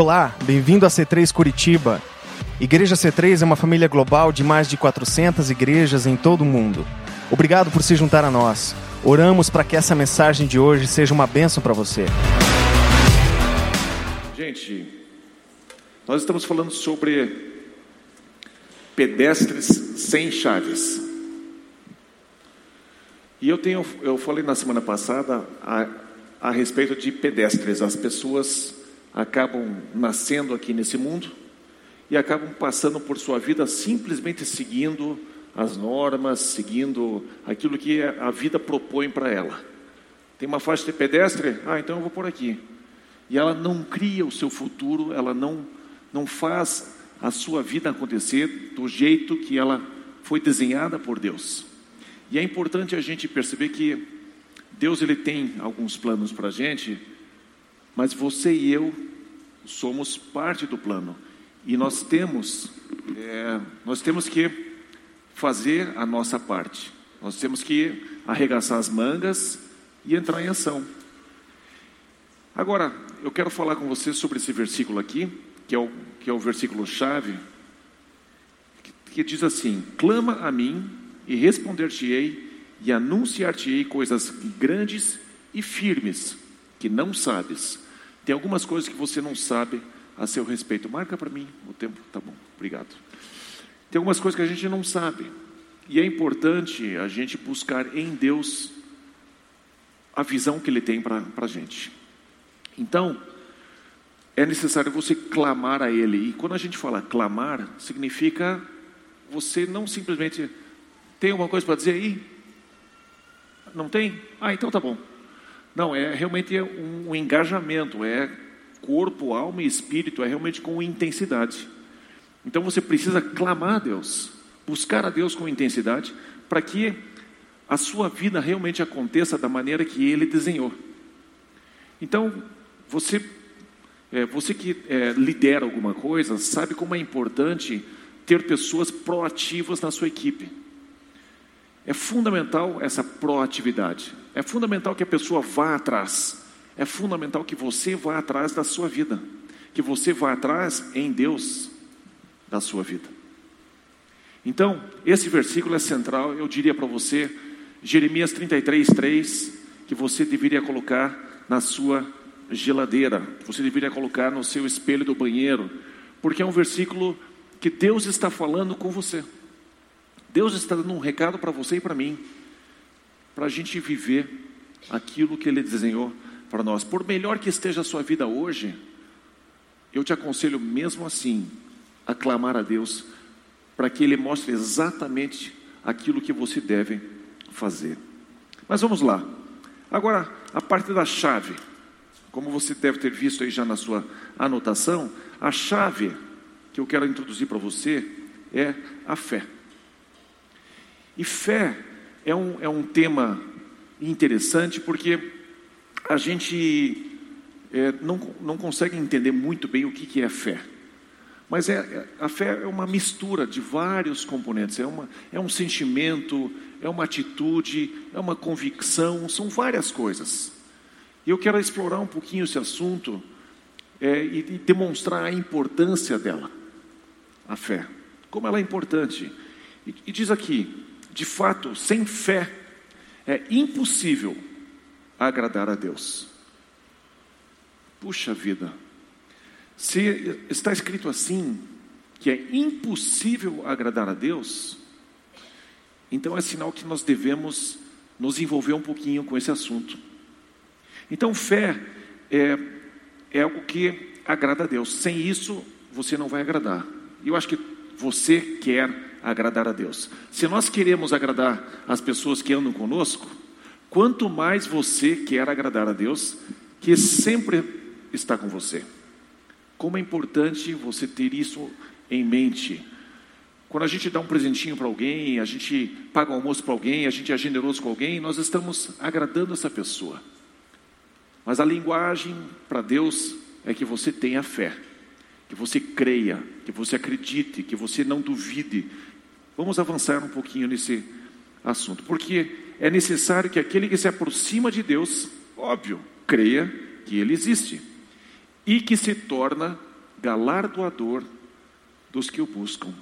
Olá, bem-vindo a C3 Curitiba. Igreja C3 é uma família global de mais de 400 igrejas em todo o mundo. Obrigado por se juntar a nós. Oramos para que essa mensagem de hoje seja uma bênção para você. Gente, nós estamos falando sobre pedestres sem chaves. E eu tenho, eu falei na semana passada a, a respeito de pedestres. As pessoas acabam nascendo aqui nesse mundo e acabam passando por sua vida simplesmente seguindo as normas, seguindo aquilo que a vida propõe para ela. Tem uma faixa de pedestre? Ah, então eu vou por aqui. E ela não cria o seu futuro, ela não, não faz a sua vida acontecer do jeito que ela foi desenhada por Deus. E é importante a gente perceber que Deus ele tem alguns planos para a gente, mas você e eu somos parte do plano e nós temos é, nós temos que fazer a nossa parte. Nós temos que arregaçar as mangas e entrar em ação. Agora, eu quero falar com você sobre esse versículo aqui, que é o, que é o versículo chave, que, que diz assim: Clama a mim e responder-te-ei e anunciar-te-ei coisas grandes e firmes que não sabes. Tem algumas coisas que você não sabe a seu respeito. Marca para mim o tempo, tá bom, obrigado. Tem algumas coisas que a gente não sabe. E é importante a gente buscar em Deus a visão que Ele tem para a gente. Então, é necessário você clamar a Ele. E quando a gente fala clamar, significa você não simplesmente tem alguma coisa para dizer aí? Não tem? Ah, então tá bom. Não, é realmente um, um engajamento, é corpo, alma e espírito, é realmente com intensidade. Então você precisa clamar a Deus, buscar a Deus com intensidade, para que a sua vida realmente aconteça da maneira que Ele desenhou. Então, você, é, você que é, lidera alguma coisa, sabe como é importante ter pessoas proativas na sua equipe. É fundamental essa proatividade. É fundamental que a pessoa vá atrás. É fundamental que você vá atrás da sua vida. Que você vá atrás em Deus da sua vida. Então, esse versículo é central, eu diria para você, Jeremias 33, 3, que você deveria colocar na sua geladeira, você deveria colocar no seu espelho do banheiro, porque é um versículo que Deus está falando com você. Deus está dando um recado para você e para mim, para a gente viver aquilo que Ele desenhou para nós. Por melhor que esteja a sua vida hoje, eu te aconselho mesmo assim a clamar a Deus para que Ele mostre exatamente aquilo que você deve fazer. Mas vamos lá. Agora, a parte da chave. Como você deve ter visto aí já na sua anotação, a chave que eu quero introduzir para você é a fé. E fé é um, é um tema interessante porque a gente é, não, não consegue entender muito bem o que, que é fé. Mas é, é, a fé é uma mistura de vários componentes, é, uma, é um sentimento, é uma atitude, é uma convicção, são várias coisas. E eu quero explorar um pouquinho esse assunto é, e, e demonstrar a importância dela, a fé, como ela é importante. E, e diz aqui: de fato, sem fé é impossível agradar a Deus. Puxa vida, se está escrito assim, que é impossível agradar a Deus, então é sinal que nós devemos nos envolver um pouquinho com esse assunto. Então, fé é, é algo que agrada a Deus. Sem isso, você não vai agradar. Eu acho que você quer agradar a Deus. Se nós queremos agradar as pessoas que andam conosco, quanto mais você quer agradar a Deus, que sempre está com você. Como é importante você ter isso em mente. Quando a gente dá um presentinho para alguém, a gente paga um almoço para alguém, a gente é generoso com alguém, nós estamos agradando essa pessoa. Mas a linguagem para Deus é que você tenha fé, que você creia, que você acredite, que você não duvide, Vamos avançar um pouquinho nesse assunto, porque é necessário que aquele que se aproxima de Deus, óbvio, creia que Ele existe e que se torna galardoador dos que o buscam.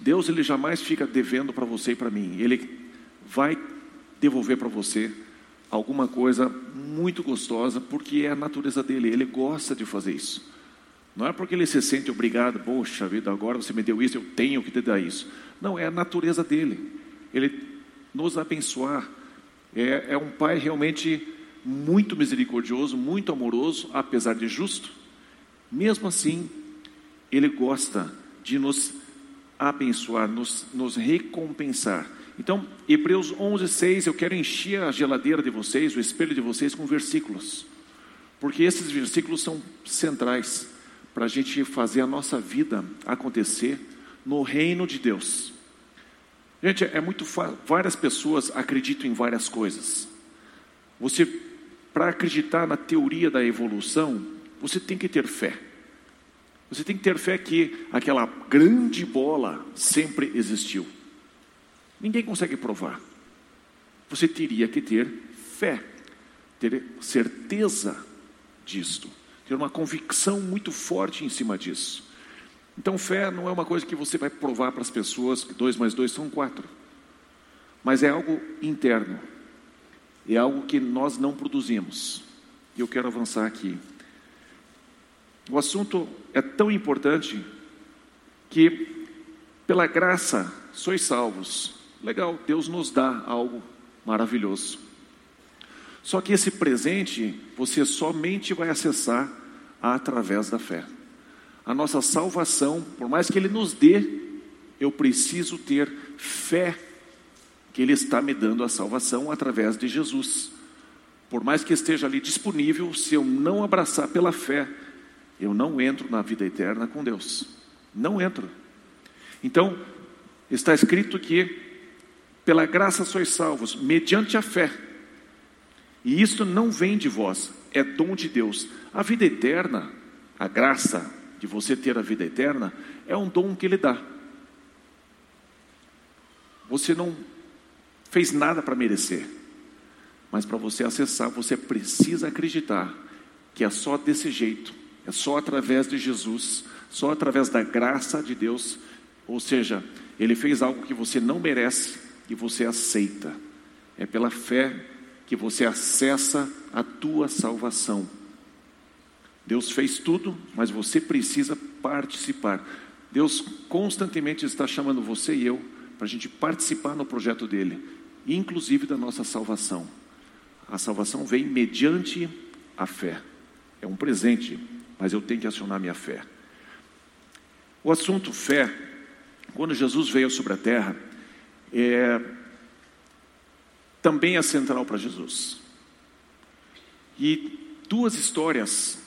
Deus ele jamais fica devendo para você e para mim. Ele vai devolver para você alguma coisa muito gostosa, porque é a natureza dele. Ele gosta de fazer isso. Não é porque ele se sente obrigado, poxa vida, agora você me deu isso, eu tenho que te dar isso. Não, é a natureza dele. Ele nos abençoar. É, é um pai realmente muito misericordioso, muito amoroso, apesar de justo. Mesmo assim, ele gosta de nos abençoar, nos, nos recompensar. Então, Hebreus 11, 6, eu quero encher a geladeira de vocês, o espelho de vocês, com versículos, porque esses versículos são centrais para a gente fazer a nossa vida acontecer no reino de Deus. Gente, é muito várias pessoas acreditam em várias coisas. Você, para acreditar na teoria da evolução, você tem que ter fé. Você tem que ter fé que aquela grande bola sempre existiu. Ninguém consegue provar. Você teria que ter fé, ter certeza disto, ter uma convicção muito forte em cima disso. Então, fé não é uma coisa que você vai provar para as pessoas que dois mais dois são quatro, mas é algo interno, é algo que nós não produzimos. E eu quero avançar aqui. O assunto é tão importante que, pela graça, sois salvos. Legal, Deus nos dá algo maravilhoso. Só que esse presente você somente vai acessar através da fé. A nossa salvação, por mais que Ele nos dê, eu preciso ter fé que Ele está me dando a salvação através de Jesus. Por mais que esteja ali disponível, se eu não abraçar pela fé, eu não entro na vida eterna com Deus. Não entro. Então, está escrito que pela graça sois salvos, mediante a fé. E isto não vem de vós, é dom de Deus. A vida eterna, a graça de você ter a vida eterna, é um dom que Ele dá. Você não fez nada para merecer, mas para você acessar, você precisa acreditar que é só desse jeito, é só através de Jesus, só através da graça de Deus. Ou seja, Ele fez algo que você não merece, e você aceita. É pela fé que você acessa a tua salvação. Deus fez tudo, mas você precisa participar. Deus constantemente está chamando você e eu para a gente participar no projeto dele, inclusive da nossa salvação. A salvação vem mediante a fé. É um presente, mas eu tenho que acionar minha fé. O assunto fé, quando Jesus veio sobre a terra, é, também é central para Jesus. E duas histórias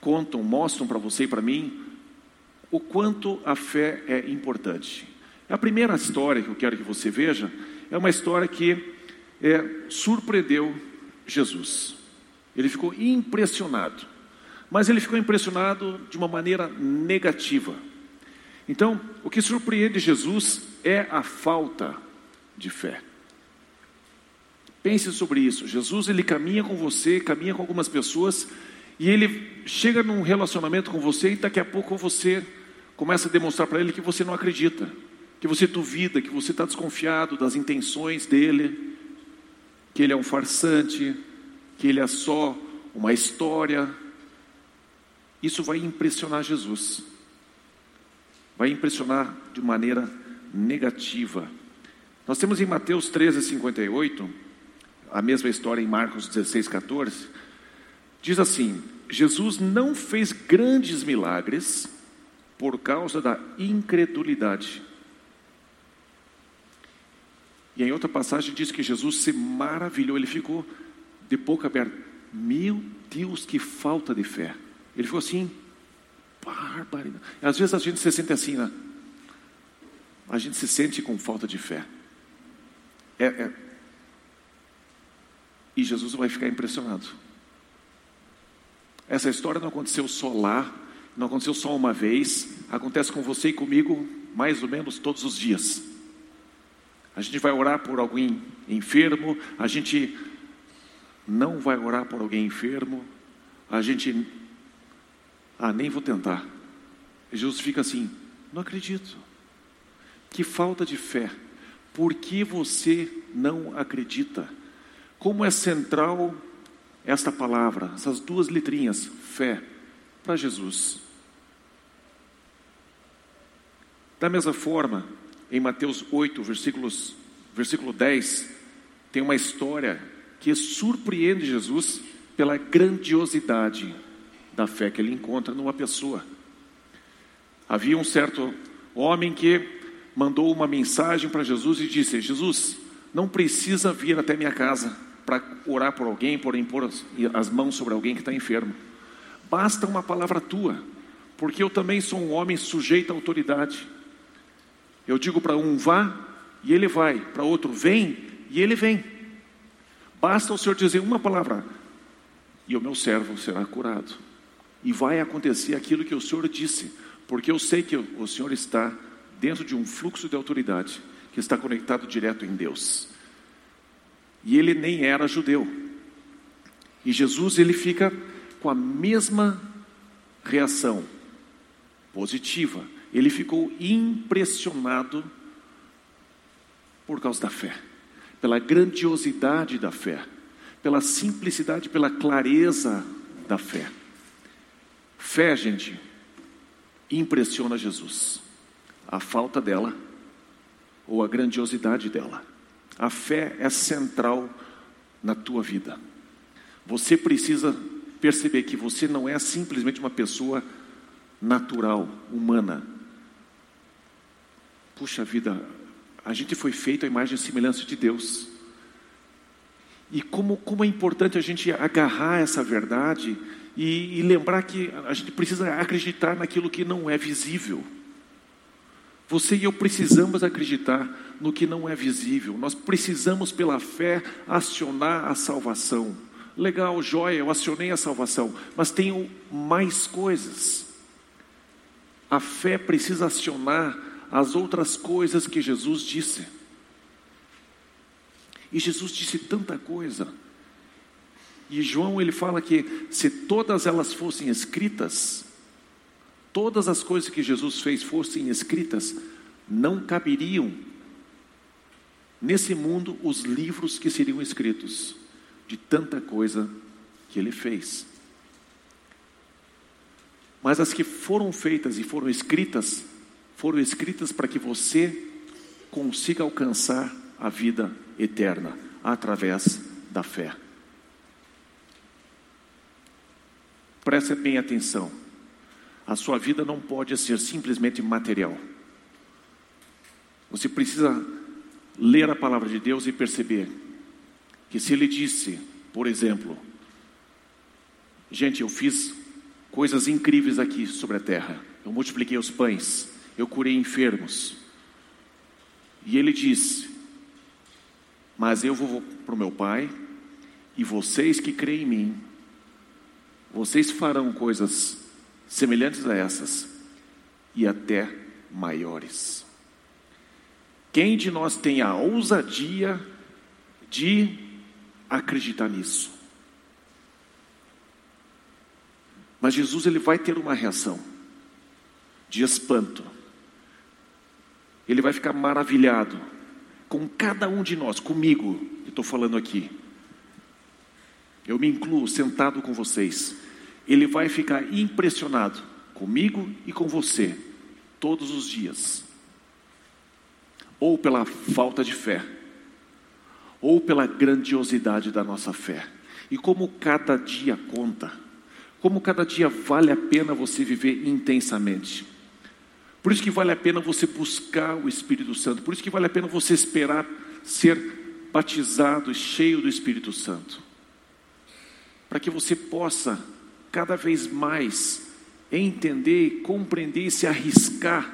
contam, mostram para você e para mim o quanto a fé é importante. A primeira história que eu quero que você veja é uma história que é, surpreendeu Jesus. Ele ficou impressionado, mas ele ficou impressionado de uma maneira negativa. Então, o que surpreende Jesus é a falta de fé. Pense sobre isso. Jesus ele caminha com você, caminha com algumas pessoas e ele chega num relacionamento com você e daqui a pouco você começa a demonstrar para ele que você não acredita, que você duvida, que você está desconfiado das intenções dele, que ele é um farsante, que ele é só uma história. Isso vai impressionar Jesus vai impressionar de maneira negativa. Nós temos em Mateus 13, 58, a mesma história em Marcos 16, 14, diz assim: Jesus não fez grandes milagres por causa da incredulidade. E em outra passagem diz que Jesus se maravilhou, ele ficou de boca aberta. Meu Deus, que falta de fé. Ele ficou assim, barbaridade. Às vezes a gente se sente assim, né? A gente se sente com falta de fé. É, é. E Jesus vai ficar impressionado. Essa história não aconteceu só lá, não aconteceu só uma vez, acontece com você e comigo mais ou menos todos os dias. A gente vai orar por alguém enfermo, a gente não vai orar por alguém enfermo, a gente Ah, nem vou tentar. Jesus fica assim: Não acredito. Que falta de fé. Por que você não acredita? Como é central esta palavra, essas duas letrinhas, fé, para Jesus. Da mesma forma, em Mateus 8, versículos, versículo 10, tem uma história que surpreende Jesus pela grandiosidade da fé que ele encontra numa pessoa. Havia um certo homem que mandou uma mensagem para Jesus e disse: Jesus, não precisa vir até minha casa para orar por alguém, por impor as mãos sobre alguém que está enfermo. Basta uma palavra tua, porque eu também sou um homem sujeito à autoridade. Eu digo para um vá e ele vai, para outro vem e ele vem. Basta o Senhor dizer uma palavra e o meu servo será curado. E vai acontecer aquilo que o Senhor disse, porque eu sei que o Senhor está dentro de um fluxo de autoridade que está conectado direto em Deus. E ele nem era judeu. E Jesus ele fica com a mesma reação positiva ele ficou impressionado por causa da fé, pela grandiosidade da fé, pela simplicidade, pela clareza da fé. Fé, gente, impressiona Jesus. A falta dela ou a grandiosidade dela. A fé é central na tua vida. Você precisa perceber que você não é simplesmente uma pessoa natural, humana, puxa vida, a gente foi feito à imagem e semelhança de Deus. E como, como é importante a gente agarrar essa verdade e, e lembrar que a gente precisa acreditar naquilo que não é visível. Você e eu precisamos acreditar no que não é visível. Nós precisamos, pela fé, acionar a salvação. Legal, joia, eu acionei a salvação, mas tenho mais coisas. A fé precisa acionar as outras coisas que Jesus disse. E Jesus disse tanta coisa. E João ele fala que se todas elas fossem escritas, todas as coisas que Jesus fez fossem escritas, não caberiam nesse mundo os livros que seriam escritos de tanta coisa que ele fez. Mas as que foram feitas e foram escritas foram escritas para que você consiga alcançar a vida eterna através da fé. Preste bem atenção. A sua vida não pode ser simplesmente material. Você precisa ler a palavra de Deus e perceber que se ele disse, por exemplo, gente, eu fiz coisas incríveis aqui sobre a terra. Eu multipliquei os pães, eu curei enfermos. E ele disse: Mas eu vou para o meu Pai, e vocês que creem em mim, vocês farão coisas semelhantes a essas, e até maiores. Quem de nós tem a ousadia de acreditar nisso? Mas Jesus ele vai ter uma reação de espanto ele vai ficar maravilhado com cada um de nós, comigo, que estou falando aqui. Eu me incluo sentado com vocês. Ele vai ficar impressionado comigo e com você, todos os dias. Ou pela falta de fé, ou pela grandiosidade da nossa fé. E como cada dia conta, como cada dia vale a pena você viver intensamente. Por isso que vale a pena você buscar o Espírito Santo. Por isso que vale a pena você esperar ser batizado e cheio do Espírito Santo. Para que você possa cada vez mais entender, compreender e se arriscar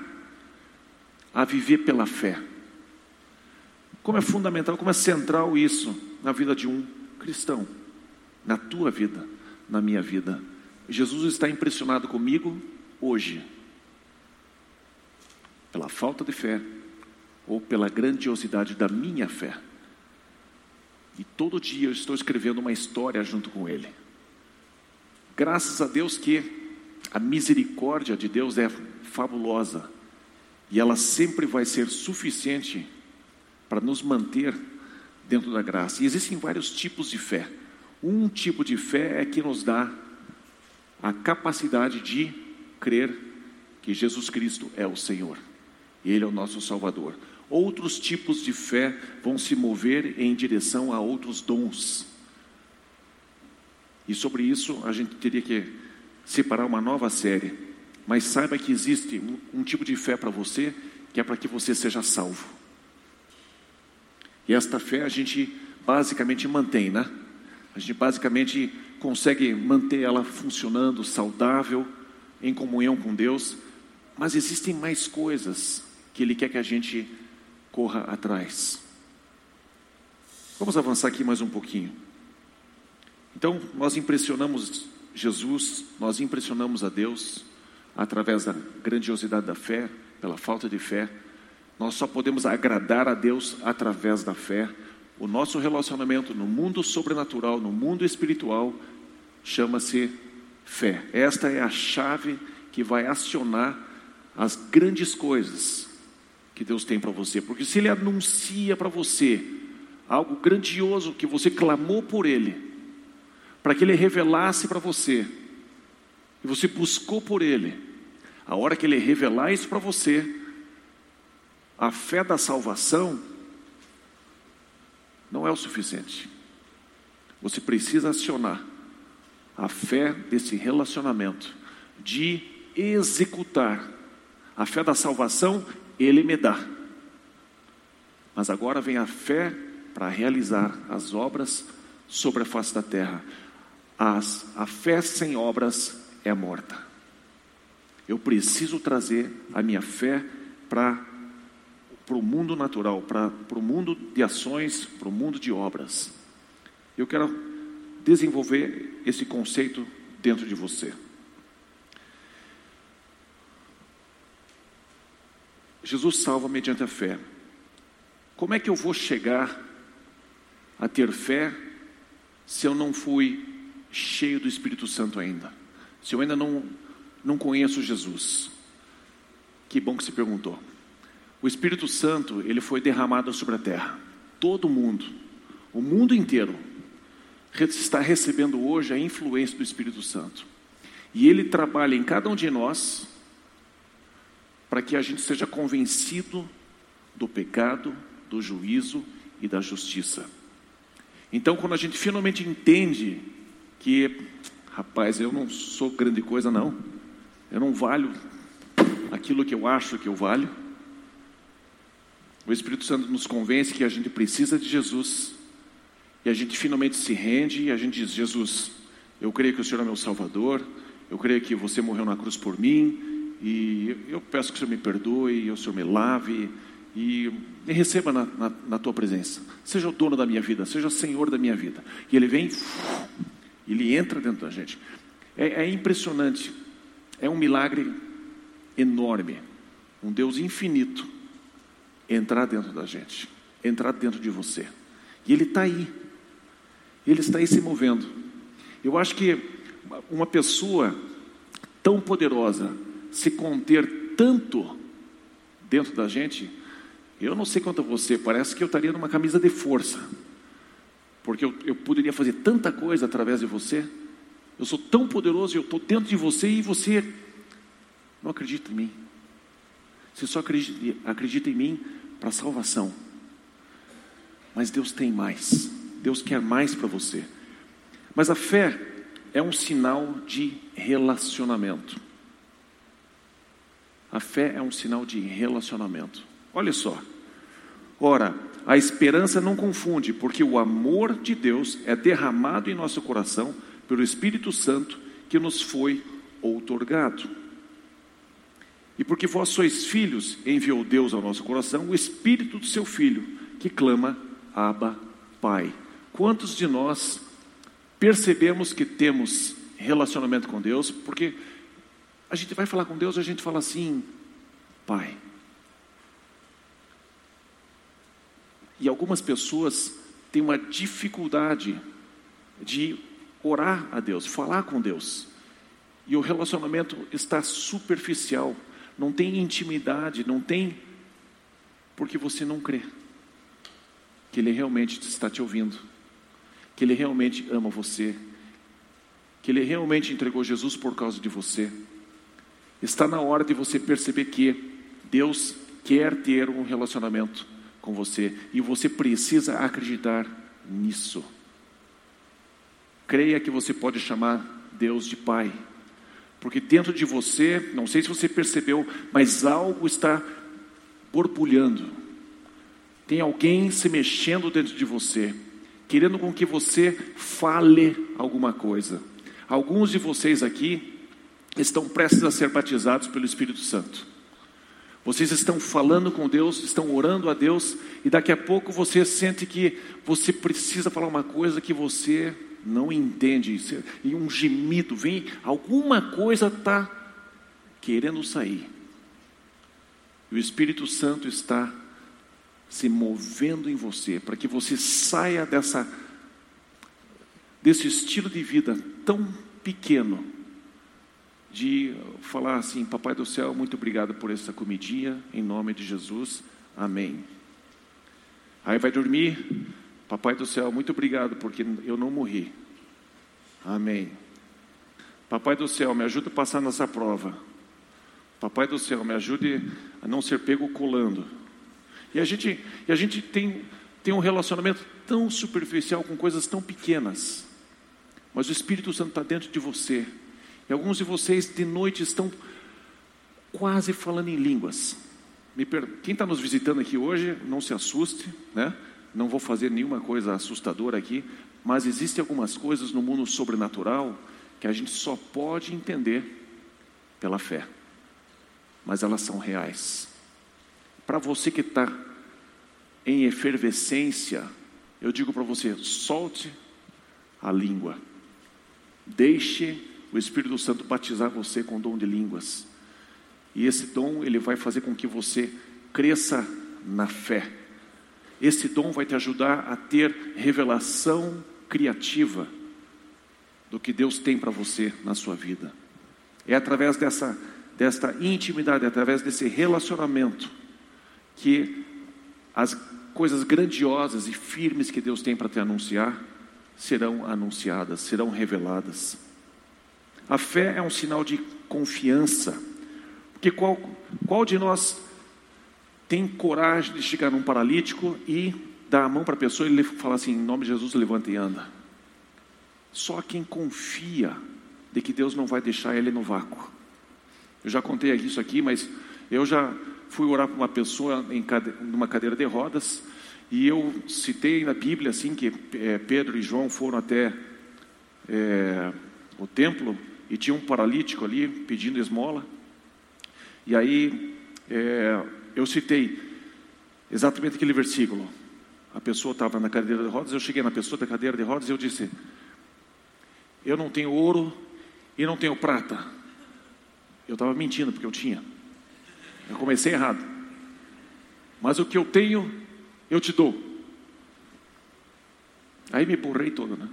a viver pela fé. Como é fundamental, como é central isso na vida de um cristão, na tua vida, na minha vida. Jesus está impressionado comigo hoje pela falta de fé ou pela grandiosidade da minha fé. E todo dia eu estou escrevendo uma história junto com ele. Graças a Deus que a misericórdia de Deus é fabulosa e ela sempre vai ser suficiente para nos manter dentro da graça. E existem vários tipos de fé. Um tipo de fé é que nos dá a capacidade de crer que Jesus Cristo é o Senhor, Ele é o nosso Salvador. Outros tipos de fé vão se mover em direção a outros dons. E sobre isso a gente teria que separar uma nova série. Mas saiba que existe um, um tipo de fé para você que é para que você seja salvo. E esta fé a gente basicamente mantém, né? A gente basicamente consegue manter ela funcionando, saudável, em comunhão com Deus, mas existem mais coisas que Ele quer que a gente corra atrás. Vamos avançar aqui mais um pouquinho. Então, nós impressionamos Jesus, nós impressionamos a Deus através da grandiosidade da fé, pela falta de fé. Nós só podemos agradar a Deus através da fé. O nosso relacionamento no mundo sobrenatural, no mundo espiritual, chama-se fé. Esta é a chave que vai acionar as grandes coisas que Deus tem para você. Porque se Ele anuncia para você algo grandioso que você clamou por Ele, para que Ele revelasse para você, e você buscou por Ele, a hora que Ele revelar isso para você, a fé da salvação não é o suficiente. Você precisa acionar a fé desse relacionamento, de executar. A fé da salvação, Ele me dá. Mas agora vem a fé para realizar as obras sobre a face da terra. As, a fé sem obras é morta. Eu preciso trazer a minha fé para o mundo natural, para o mundo de ações, para o mundo de obras. Eu quero desenvolver esse conceito dentro de você. Jesus salva mediante a fé. Como é que eu vou chegar a ter fé se eu não fui cheio do Espírito Santo ainda? Se eu ainda não, não conheço Jesus? Que bom que se perguntou. O Espírito Santo, ele foi derramado sobre a terra. Todo mundo, o mundo inteiro, está recebendo hoje a influência do Espírito Santo. E ele trabalha em cada um de nós para que a gente seja convencido do pecado, do juízo e da justiça. Então, quando a gente finalmente entende que, rapaz, eu não sou grande coisa, não, eu não valho aquilo que eu acho que eu valho o Espírito Santo nos convence que a gente precisa de Jesus. E a gente finalmente se rende e a gente diz: Jesus, eu creio que o Senhor é meu Salvador. Eu creio que você morreu na cruz por mim. E eu peço que o Senhor me perdoe, o Senhor me lave e me receba na, na, na, tua presença. Seja o dono da minha vida, seja o Senhor da minha vida. E ele vem, ele entra dentro da gente. É, é impressionante, é um milagre enorme. Um Deus infinito entrar dentro da gente, entrar dentro de você. E Ele está aí, Ele está aí se movendo. Eu acho que uma pessoa tão poderosa se conter tanto dentro da gente, eu não sei quanto a você, parece que eu estaria numa camisa de força, porque eu, eu poderia fazer tanta coisa através de você. Eu sou tão poderoso, eu estou dentro de você e você não acredita em mim. Você só acredita, acredita em mim para salvação. Mas Deus tem mais. Deus quer mais para você. Mas a fé é um sinal de relacionamento. A fé é um sinal de relacionamento. Olha só. Ora, a esperança não confunde, porque o amor de Deus é derramado em nosso coração pelo Espírito Santo que nos foi outorgado. E porque vós sois filhos, enviou Deus ao nosso coração o Espírito do seu Filho, que clama, Abba, Pai. Quantos de nós percebemos que temos relacionamento com Deus? Porque a gente vai falar com Deus, a gente fala assim, Pai. E algumas pessoas têm uma dificuldade de orar a Deus, falar com Deus. e o relacionamento está superficial, não tem intimidade, não tem, porque você não crê que Ele realmente está te ouvindo, que Ele realmente ama você, que Ele realmente entregou Jesus por causa de você. Está na hora de você perceber que Deus quer ter um relacionamento com você e você precisa acreditar nisso. Creia que você pode chamar Deus de Pai, porque dentro de você, não sei se você percebeu, mas algo está borbulhando. Tem alguém se mexendo dentro de você, querendo com que você fale alguma coisa. Alguns de vocês aqui estão prestes a ser batizados pelo Espírito Santo. Vocês estão falando com Deus, estão orando a Deus, e daqui a pouco você sente que você precisa falar uma coisa que você não entende, e um gemido vem, alguma coisa está querendo sair. E o Espírito Santo está se movendo em você, para que você saia dessa, desse estilo de vida tão pequeno, de falar assim: Papai do céu, muito obrigado por essa comidinha, em nome de Jesus, amém. Aí vai dormir, Papai do céu, muito obrigado porque eu não morri, amém. Papai do céu, me ajude a passar nessa prova. Papai do céu, me ajude a não ser pego colando. E a gente, e a gente tem, tem um relacionamento tão superficial com coisas tão pequenas, mas o Espírito Santo está dentro de você. E alguns de vocês de noite estão quase falando em línguas. Quem está nos visitando aqui hoje, não se assuste, né? Não vou fazer nenhuma coisa assustadora aqui, mas existem algumas coisas no mundo sobrenatural que a gente só pode entender pela fé, mas elas são reais. Para você que está em efervescência, eu digo para você: solte a língua, deixe o Espírito Santo batizar você com o dom de línguas. E esse dom, ele vai fazer com que você cresça na fé. Esse dom vai te ajudar a ter revelação criativa do que Deus tem para você na sua vida. É através dessa, desta intimidade, é através desse relacionamento, que as coisas grandiosas e firmes que Deus tem para te anunciar serão anunciadas, serão reveladas. A fé é um sinal de confiança. Porque qual, qual de nós tem coragem de chegar num paralítico e dar a mão para a pessoa e ele falar assim: em nome de Jesus, levanta e anda? Só quem confia de que Deus não vai deixar ele no vácuo. Eu já contei isso aqui, mas eu já fui orar para uma pessoa em numa cadeira de rodas e eu citei na Bíblia assim que é, Pedro e João foram até é, o templo e tinha um paralítico ali pedindo esmola. E aí é, eu citei exatamente aquele versículo. A pessoa estava na cadeira de rodas, eu cheguei na pessoa da cadeira de rodas e eu disse: Eu não tenho ouro e não tenho prata. Eu estava mentindo porque eu tinha. Eu comecei errado. Mas o que eu tenho, eu te dou. Aí me burrei todo, né?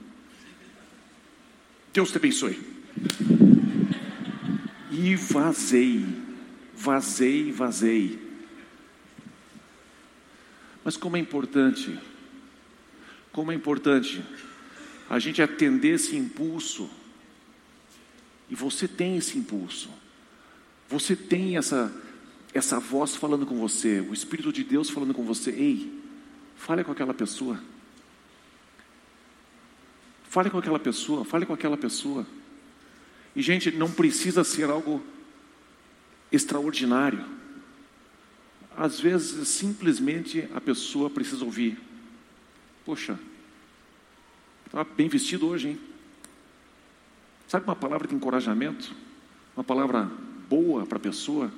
Deus te abençoe. E vazei, vazei, vazei. Mas como é importante, como é importante a gente atender esse impulso. E você tem esse impulso. Você tem essa essa voz falando com você, o espírito de Deus falando com você. Ei, fale com aquela pessoa. Fale com aquela pessoa, fale com aquela pessoa. E, gente, não precisa ser algo extraordinário. Às vezes, simplesmente a pessoa precisa ouvir: Poxa, está bem vestido hoje, hein? Sabe uma palavra de encorajamento? Uma palavra boa para a pessoa?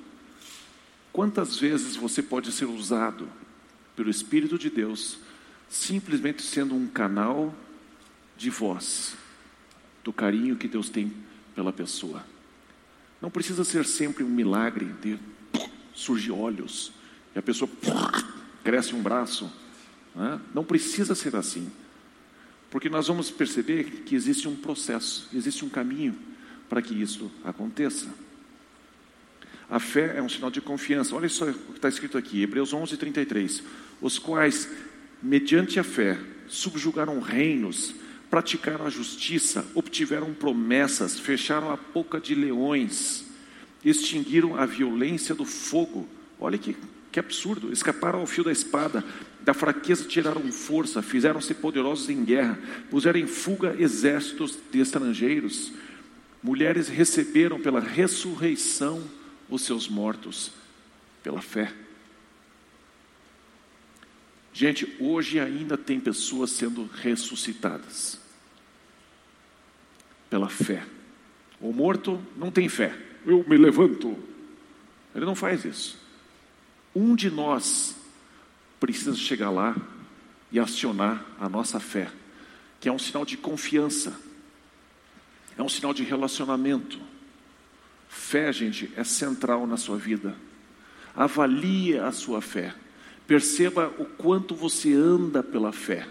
Quantas vezes você pode ser usado pelo Espírito de Deus simplesmente sendo um canal de voz do carinho que Deus tem pela pessoa. Não precisa ser sempre um milagre de surgir olhos e a pessoa cresce um braço. Né? Não precisa ser assim. Porque nós vamos perceber que existe um processo, existe um caminho para que isso aconteça. A fé é um sinal de confiança. Olha só o que está escrito aqui, Hebreus 11, 33. Os quais, mediante a fé, subjugaram reinos, praticaram a justiça, obtiveram promessas, fecharam a boca de leões, extinguiram a violência do fogo. Olha que, que absurdo! Escaparam ao fio da espada, da fraqueza tiraram força, fizeram-se poderosos em guerra, puseram em fuga exércitos de estrangeiros. Mulheres receberam pela ressurreição os seus mortos, pela fé. Gente, hoje ainda tem pessoas sendo ressuscitadas pela fé. O morto não tem fé. Eu me levanto. Ele não faz isso. Um de nós precisa chegar lá e acionar a nossa fé, que é um sinal de confiança, é um sinal de relacionamento. Fé, gente, é central na sua vida. Avalie a sua fé. Perceba o quanto você anda pela fé.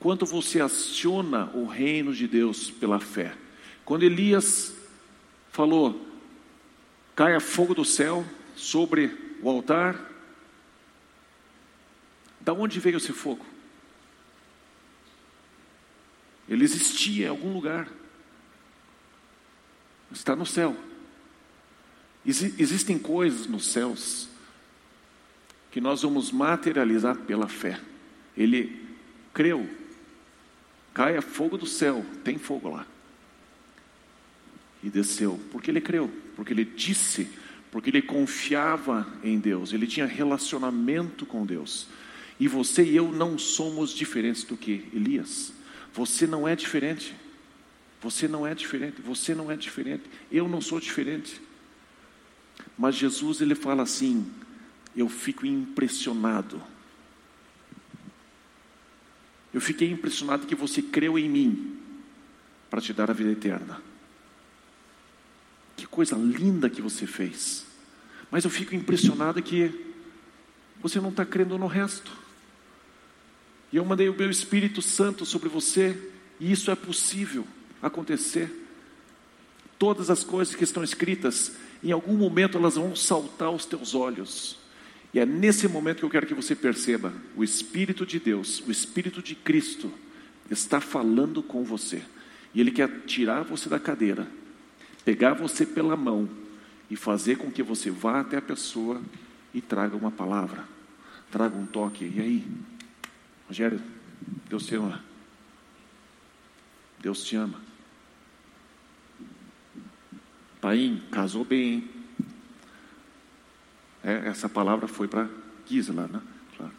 Quanto você aciona o reino de Deus pela fé. Quando Elias falou: caia fogo do céu sobre o altar, da onde veio esse fogo? Ele existia em algum lugar. Está no céu. existem coisas nos céus que nós vamos materializar pela fé. Ele creu. Caia fogo do céu, tem fogo lá. E desceu, porque ele creu, porque ele disse, porque ele confiava em Deus, ele tinha relacionamento com Deus. E você e eu não somos diferentes do que Elias. Você não é diferente. Você não é diferente, você não é diferente, eu não sou diferente. Mas Jesus ele fala assim: eu fico impressionado. Eu fiquei impressionado que você creu em mim para te dar a vida eterna. Que coisa linda que você fez. Mas eu fico impressionado que você não está crendo no resto. E eu mandei o meu Espírito Santo sobre você, e isso é possível acontecer. Todas as coisas que estão escritas, em algum momento elas vão saltar aos teus olhos. E é nesse momento que eu quero que você perceba: o Espírito de Deus, o Espírito de Cristo, está falando com você. E Ele quer tirar você da cadeira, pegar você pela mão e fazer com que você vá até a pessoa e traga uma palavra, traga um toque. E aí, Rogério, Deus te ama. Deus te ama. Paim, casou bem, hein? É, essa palavra foi para Gisela, né? Claro.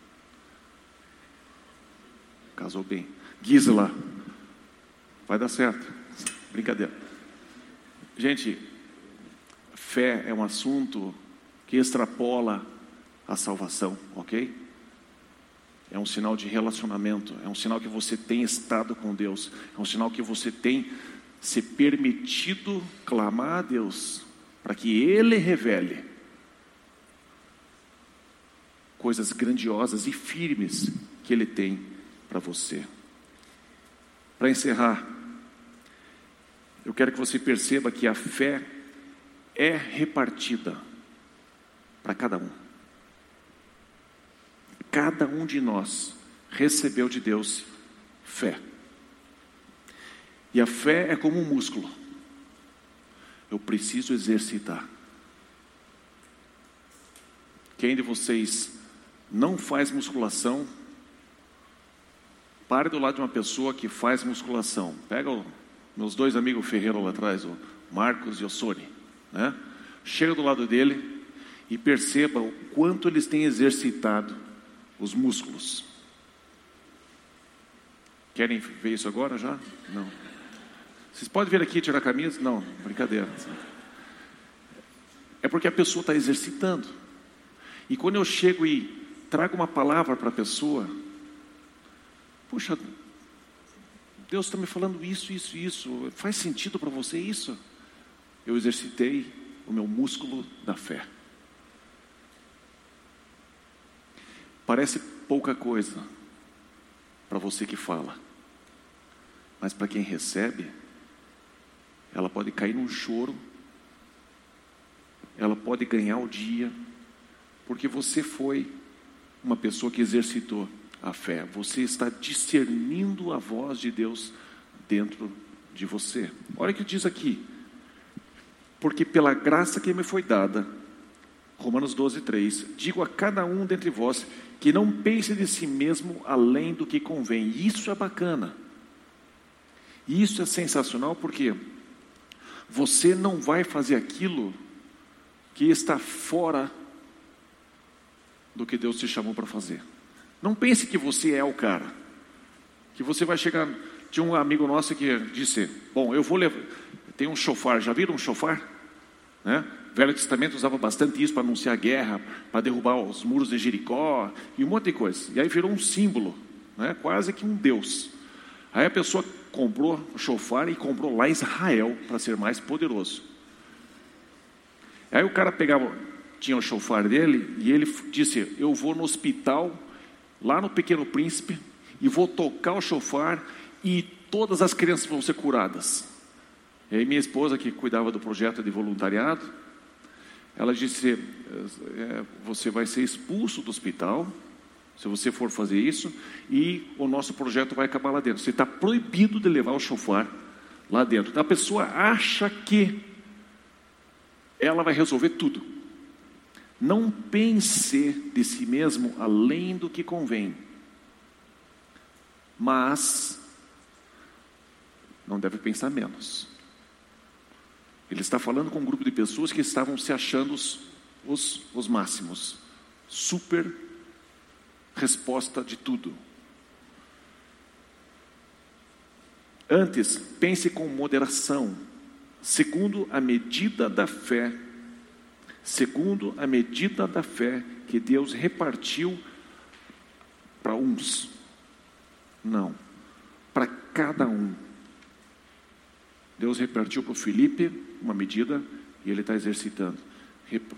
Casou bem. Gisela, vai dar certo. Brincadeira. Gente, fé é um assunto que extrapola a salvação, ok? É um sinal de relacionamento, é um sinal que você tem estado com Deus, é um sinal que você tem se permitido clamar a Deus para que Ele revele coisas grandiosas e firmes que Ele tem para você. Para encerrar, eu quero que você perceba que a fé é repartida para cada um. Cada um de nós recebeu de Deus fé. E a fé é como um músculo. Eu preciso exercitar. Quem de vocês não faz musculação, pare do lado de uma pessoa que faz musculação. Pega os meus dois amigos Ferreira lá atrás, o Marcos e o Sony, né? Chega do lado dele e perceba o quanto eles têm exercitado os músculos. Querem ver isso agora já? Não. Vocês podem vir aqui tirar a camisa? Não, brincadeira. É porque a pessoa está exercitando. E quando eu chego e trago uma palavra para a pessoa, puxa, Deus está me falando isso, isso, isso. Faz sentido para você isso? Eu exercitei o meu músculo da fé. Parece pouca coisa para você que fala, mas para quem recebe, ela pode cair num choro, ela pode ganhar o dia, porque você foi uma pessoa que exercitou a fé, você está discernindo a voz de Deus dentro de você. Olha o que diz aqui. Porque pela graça que me foi dada, Romanos 12, 3, digo a cada um dentre vós que não pense de si mesmo além do que convém. Isso é bacana. Isso é sensacional porque você não vai fazer aquilo que está fora do que Deus te chamou para fazer. Não pense que você é o cara, que você vai chegar. Tinha um amigo nosso que disse: Bom, eu vou levar. Tem um chofar, já viram um chofar? Né? O Velho Testamento usava bastante isso para anunciar guerra, para derrubar os muros de Jericó e um monte de coisa. E aí virou um símbolo, né? quase que um Deus. Aí a pessoa comprou o chofar e comprou lá Israel para ser mais poderoso. Aí o cara pegava, tinha o chofar dele e ele disse: Eu vou no hospital, lá no Pequeno Príncipe, e vou tocar o chofar e todas as crianças vão ser curadas. E aí minha esposa, que cuidava do projeto de voluntariado, ela disse: é, Você vai ser expulso do hospital se você for fazer isso, e o nosso projeto vai acabar lá dentro. Você está proibido de levar o chofar lá dentro. Então a pessoa acha que ela vai resolver tudo. Não pense de si mesmo além do que convém. Mas não deve pensar menos. Ele está falando com um grupo de pessoas que estavam se achando os, os, os máximos. Super resposta de tudo. Antes, pense com moderação, segundo a medida da fé, segundo a medida da fé que Deus repartiu para uns. Não, para cada um. Deus repartiu para o Felipe uma medida e ele está exercitando.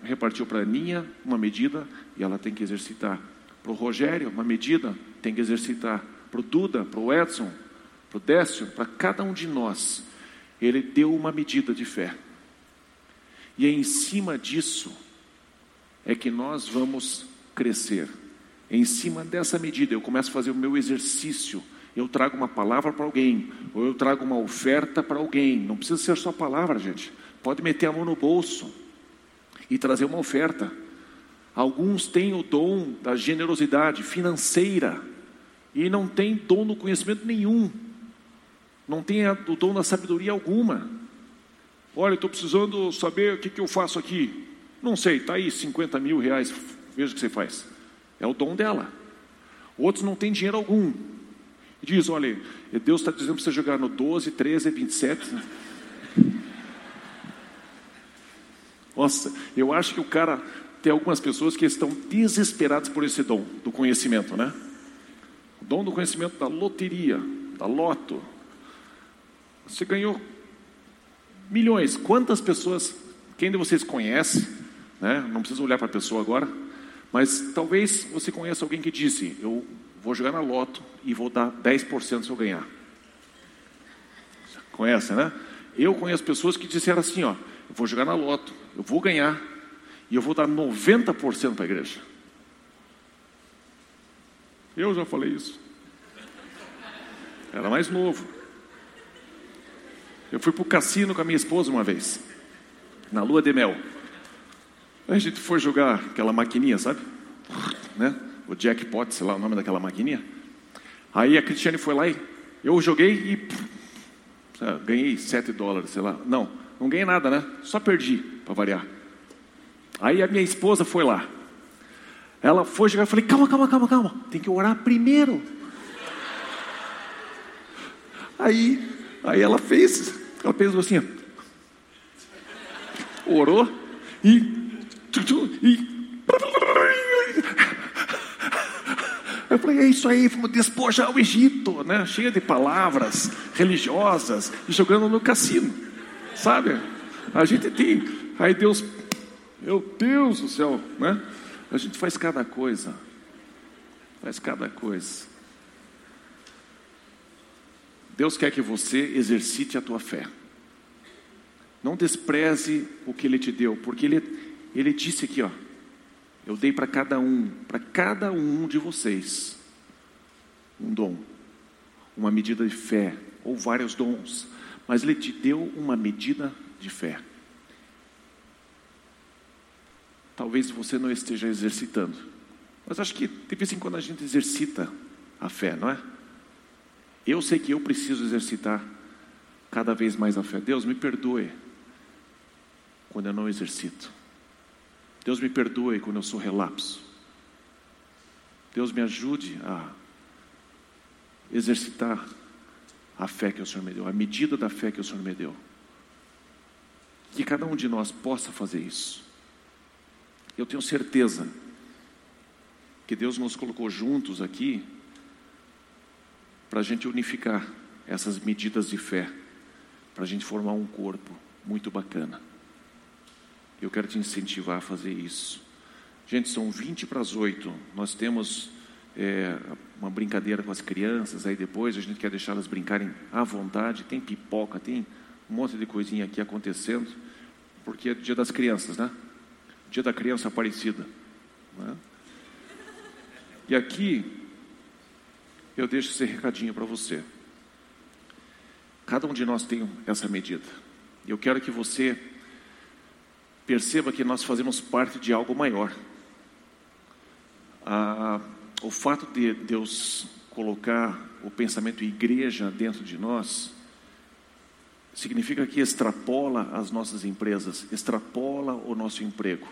Repartiu para a Aninha uma medida e ela tem que exercitar. Para o Rogério, uma medida, tem que exercitar. Para o Duda, para o Edson, para o Décio, para cada um de nós, ele deu uma medida de fé. E é em cima disso é que nós vamos crescer. É em cima dessa medida eu começo a fazer o meu exercício. Eu trago uma palavra para alguém, ou eu trago uma oferta para alguém. Não precisa ser só palavra, gente. Pode meter a mão no bolso e trazer uma oferta. Alguns têm o dom da generosidade financeira e não têm dom no conhecimento nenhum, não tem o dom da sabedoria alguma. Olha, estou precisando saber o que, que eu faço aqui. Não sei, está aí 50 mil reais, veja o que você faz. É o dom dela. Outros não têm dinheiro algum. Diz: olha, Deus está dizendo para você jogar no 12, 13, 27. Nossa, eu acho que o cara tem algumas pessoas que estão desesperadas por esse dom do conhecimento, né? O dom do conhecimento da loteria, da loto. Você ganhou milhões. Quantas pessoas, quem de vocês conhece, né? Não precisa olhar para a pessoa agora, mas talvez você conheça alguém que disse: Eu vou jogar na loto e vou dar 10% se eu ganhar. Conhece, né? Eu conheço pessoas que disseram assim: Ó, eu vou jogar na loto, eu vou ganhar e eu vou dar 90% para a igreja. Eu já falei isso. Era mais novo. Eu fui para o cassino com a minha esposa uma vez, na lua de mel. Aí a gente foi jogar aquela maquininha, sabe? Né? O jackpot, sei lá o nome daquela maquininha. Aí a Cristiane foi lá e eu joguei e ganhei 7 dólares, sei lá. Não, não ganhei nada, né? Só perdi, para variar. Aí a minha esposa foi lá. Ela foi chegar e falei: calma, calma, calma, calma. Tem que orar primeiro. Aí, aí ela fez, ela pensou assim, orou e, e eu falei, é isso aí, vamos despojar o Egito, né? Cheia de palavras religiosas e jogando no cassino, sabe? A gente tem, aí Deus meu Deus do céu, né? A gente faz cada coisa. Faz cada coisa. Deus quer que você exercite a tua fé. Não despreze o que Ele te deu, porque Ele, ele disse aqui, ó, eu dei para cada um, para cada um de vocês, um dom, uma medida de fé, ou vários dons, mas Ele te deu uma medida de fé. Talvez você não esteja exercitando, mas acho que de vez em quando a gente exercita a fé, não é? Eu sei que eu preciso exercitar cada vez mais a fé. Deus me perdoe quando eu não exercito. Deus me perdoe quando eu sou relapso. Deus me ajude a exercitar a fé que o Senhor me deu, a medida da fé que o Senhor me deu. Que cada um de nós possa fazer isso. Eu tenho certeza que Deus nos colocou juntos aqui para a gente unificar essas medidas de fé, para a gente formar um corpo muito bacana. Eu quero te incentivar a fazer isso. Gente, são 20 para as 8. Nós temos é, uma brincadeira com as crianças, aí depois a gente quer deixá-las brincarem à vontade. Tem pipoca, tem um monte de coisinha aqui acontecendo, porque é dia das crianças, né? Dia da criança aparecida. Né? E aqui eu deixo esse recadinho para você. Cada um de nós tem essa medida. Eu quero que você perceba que nós fazemos parte de algo maior. Ah, o fato de Deus colocar o pensamento igreja dentro de nós significa que extrapola as nossas empresas, extrapola o nosso emprego.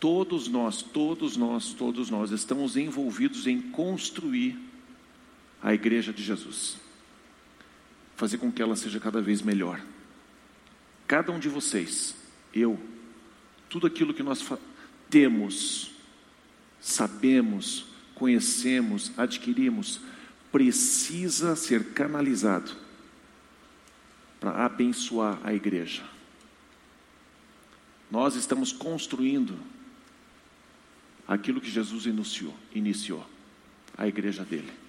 Todos nós, todos nós, todos nós estamos envolvidos em construir a igreja de Jesus, fazer com que ela seja cada vez melhor. Cada um de vocês eu, tudo aquilo que nós temos, sabemos, conhecemos, adquirimos, precisa ser canalizado para abençoar a igreja. Nós estamos construindo aquilo que Jesus iniciou, iniciou a igreja dele.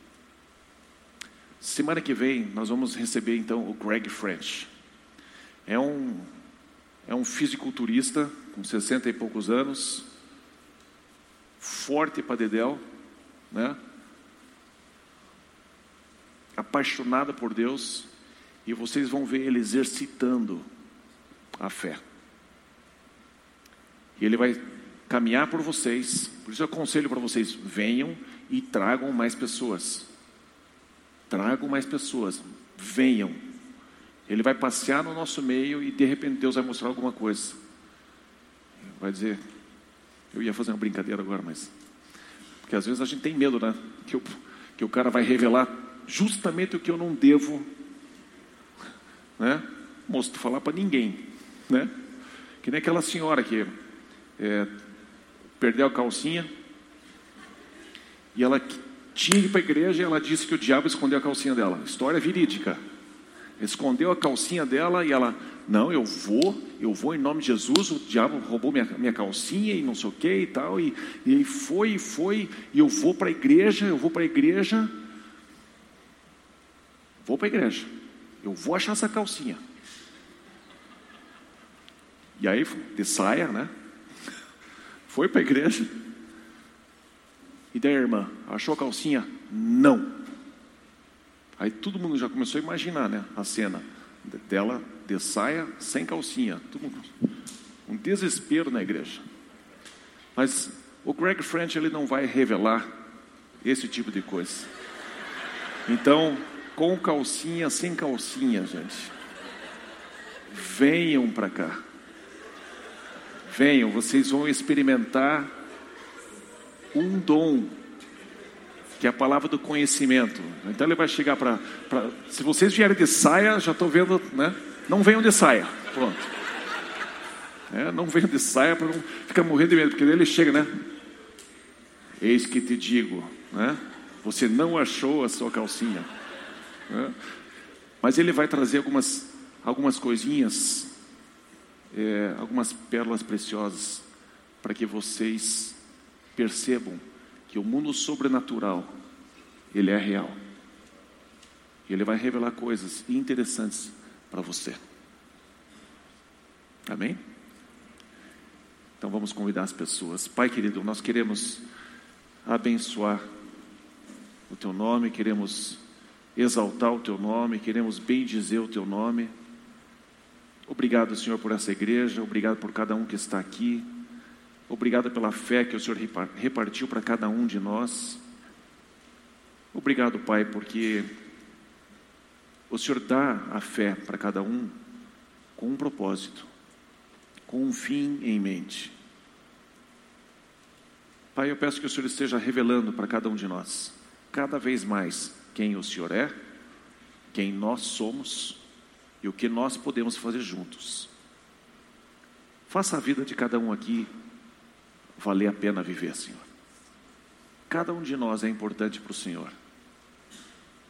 Semana que vem nós vamos receber então o Greg French. É um é um fisiculturista com 60 e poucos anos, forte para dedéu, né? apaixonada por Deus, e vocês vão ver ele exercitando a fé. E ele vai caminhar por vocês, por isso eu aconselho para vocês: venham e tragam mais pessoas. Tragam mais pessoas, venham, ele vai passear no nosso meio e de repente Deus vai mostrar alguma coisa. Vai dizer, eu ia fazer uma brincadeira agora, mas. Porque às vezes a gente tem medo, né? Que, eu, que o cara vai revelar justamente o que eu não devo né? Mostro falar para ninguém, né? Que nem aquela senhora que é, perdeu a calcinha e ela tinha ir para a igreja e ela disse que o diabo escondeu a calcinha dela. História verídica escondeu a calcinha dela e ela, não, eu vou, eu vou em nome de Jesus, o diabo roubou minha, minha calcinha e não sei o que e tal, e, e foi, e foi, e eu vou para a igreja, eu vou para a igreja, vou para a igreja, eu vou achar essa calcinha. E aí, de saia, né? Foi para a igreja. E daí, irmã, achou a calcinha? Não. Aí todo mundo já começou a imaginar, né? A cena dela de saia sem calcinha. Mundo, um desespero na igreja. Mas o Greg French ele não vai revelar esse tipo de coisa. Então, com calcinha, sem calcinha, gente. Venham para cá. Venham, vocês vão experimentar um dom que é a palavra do conhecimento. Então ele vai chegar para. Se vocês vierem de saia, já estou vendo, né? Não venham de saia. Pronto. É, não venham de saia para não ficar morrendo de medo, porque ele chega, né? Eis que te digo, né? Você não achou a sua calcinha. Né? Mas ele vai trazer algumas, algumas coisinhas, é, algumas pérolas preciosas, para que vocês percebam que o mundo sobrenatural, ele é real. E ele vai revelar coisas interessantes para você. Amém? Então vamos convidar as pessoas. Pai querido, nós queremos abençoar o teu nome, queremos exaltar o teu nome, queremos bendizer o teu nome. Obrigado, Senhor, por essa igreja, obrigado por cada um que está aqui, obrigado pela fé que o Senhor repartiu para cada um de nós. Obrigado, Pai, porque o Senhor dá a fé para cada um com um propósito, com um fim em mente. Pai, eu peço que o Senhor esteja revelando para cada um de nós, cada vez mais, quem o Senhor é, quem nós somos e o que nós podemos fazer juntos. Faça a vida de cada um aqui valer a pena viver, Senhor. Cada um de nós é importante para o Senhor.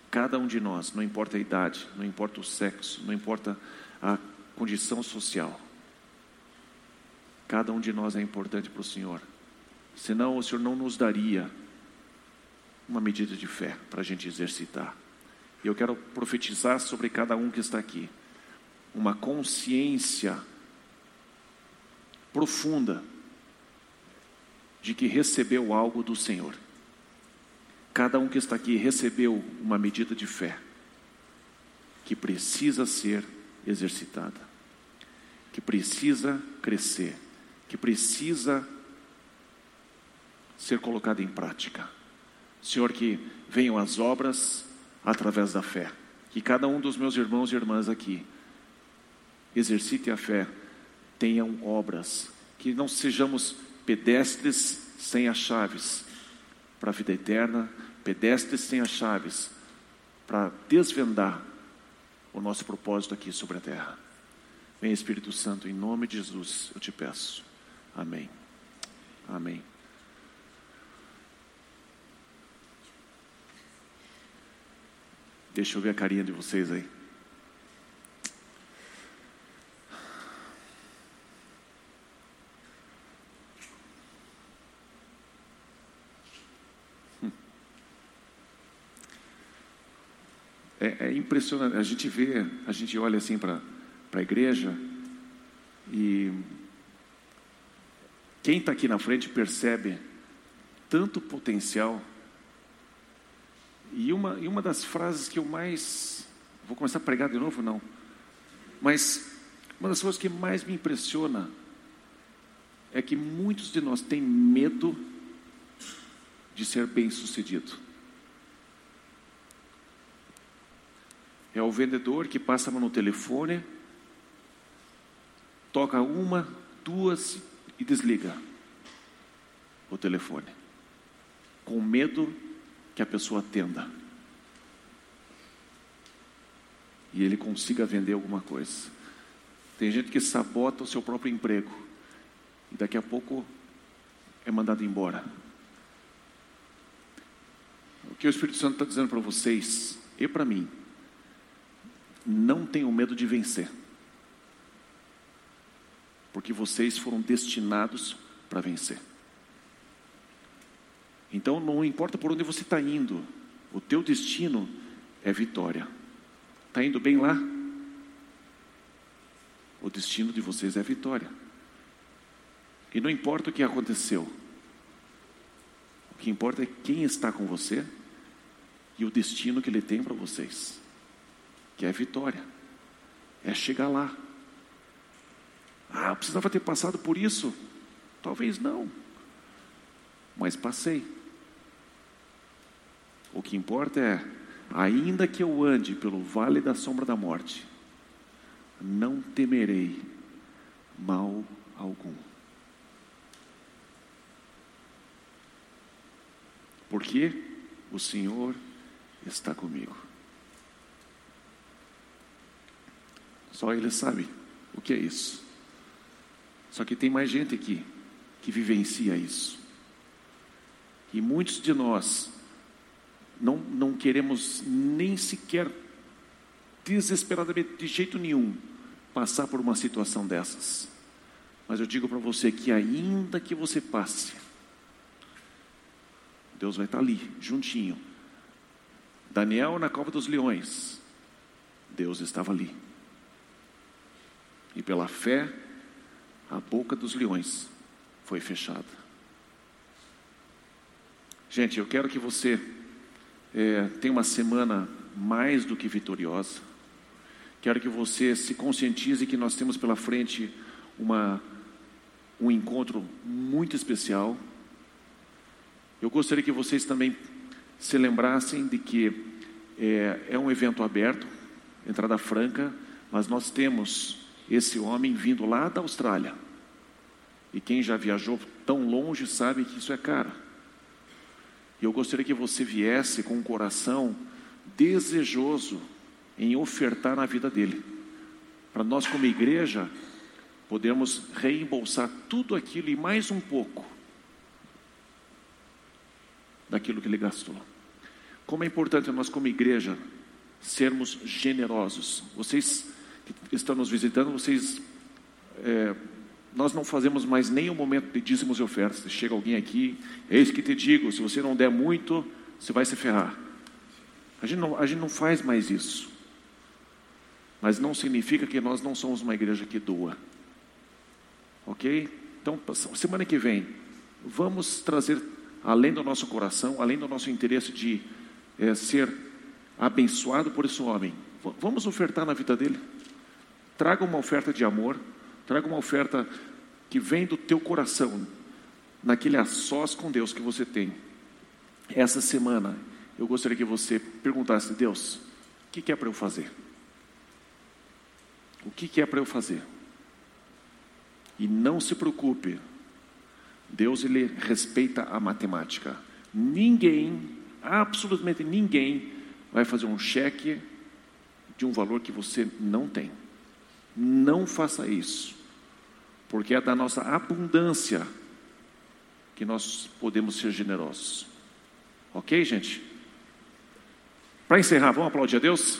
Cada um de nós, não importa a idade, não importa o sexo, não importa a condição social. Cada um de nós é importante para o Senhor. Senão o Senhor não nos daria uma medida de fé para a gente exercitar. E eu quero profetizar sobre cada um que está aqui uma consciência profunda de que recebeu algo do Senhor. Cada um que está aqui recebeu uma medida de fé que precisa ser exercitada, que precisa crescer, que precisa ser colocada em prática. Senhor, que venham as obras através da fé. Que cada um dos meus irmãos e irmãs aqui exercite a fé, tenham obras, que não sejamos pedestres sem as chaves para a vida eterna, pedestres sem as chaves para desvendar o nosso propósito aqui sobre a terra. Vem Espírito Santo, em nome de Jesus, eu te peço. Amém. Amém. Deixa eu ver a carinha de vocês aí. Impressionante. A gente vê, a gente olha assim para a igreja e quem está aqui na frente percebe tanto potencial e uma, e uma das frases que eu mais. Vou começar a pregar de novo? Não. Mas uma das coisas que mais me impressiona é que muitos de nós têm medo de ser bem-sucedido. É o vendedor que passa no telefone, toca uma, duas e desliga o telefone, com medo que a pessoa atenda. E ele consiga vender alguma coisa. Tem gente que sabota o seu próprio emprego. E daqui a pouco é mandado embora. O que o Espírito Santo está dizendo para vocês e para mim, não tenham medo de vencer. Porque vocês foram destinados para vencer. Então não importa por onde você está indo, o teu destino é vitória. Está indo bem lá? O destino de vocês é vitória. E não importa o que aconteceu. O que importa é quem está com você e o destino que ele tem para vocês, que é vitória. É chegar lá. Ah, precisava ter passado por isso. Talvez não. Mas passei. O que importa é, ainda que eu ande pelo vale da sombra da morte, não temerei mal algum. Porque o Senhor está comigo. Só Ele sabe o que é isso. Só que tem mais gente aqui que vivencia isso. E muitos de nós não, não queremos nem sequer, desesperadamente, de jeito nenhum, passar por uma situação dessas. Mas eu digo para você que, ainda que você passe, Deus vai estar ali, juntinho. Daniel na cova dos leões, Deus estava ali. E pela fé, a boca dos leões foi fechada. Gente, eu quero que você é, tenha uma semana mais do que vitoriosa. Quero que você se conscientize que nós temos pela frente uma, um encontro muito especial. Eu gostaria que vocês também se lembrassem de que é, é um evento aberto, entrada franca, mas nós temos esse homem vindo lá da Austrália. E quem já viajou tão longe sabe que isso é caro. E eu gostaria que você viesse com um coração desejoso em ofertar na vida dele. Para nós, como igreja, podermos reembolsar tudo aquilo e mais um pouco daquilo que ele gastou. Como é importante nós, como igreja, sermos generosos. Vocês que estão nos visitando, vocês. É, nós não fazemos mais o momento de dízimos e ofertas. Chega alguém aqui, eis que te digo: se você não der muito, você vai se ferrar. A gente não, a gente não faz mais isso. Mas não significa que nós não somos uma igreja que doa. Ok? Então, semana que vem, vamos trazer, além do nosso coração, além do nosso interesse de é, ser abençoado por esse homem, vamos ofertar na vida dele. Traga uma oferta de amor, traga uma oferta que vem do teu coração, naquele a sós com Deus que você tem. Essa semana, eu gostaria que você perguntasse: Deus, o que é para eu fazer? O que é para eu fazer? E não se preocupe, Deus ele respeita a matemática. Ninguém, absolutamente ninguém, vai fazer um cheque de um valor que você não tem. Não faça isso, porque é da nossa abundância que nós podemos ser generosos. Ok, gente? Para encerrar, vamos aplaudir a Deus?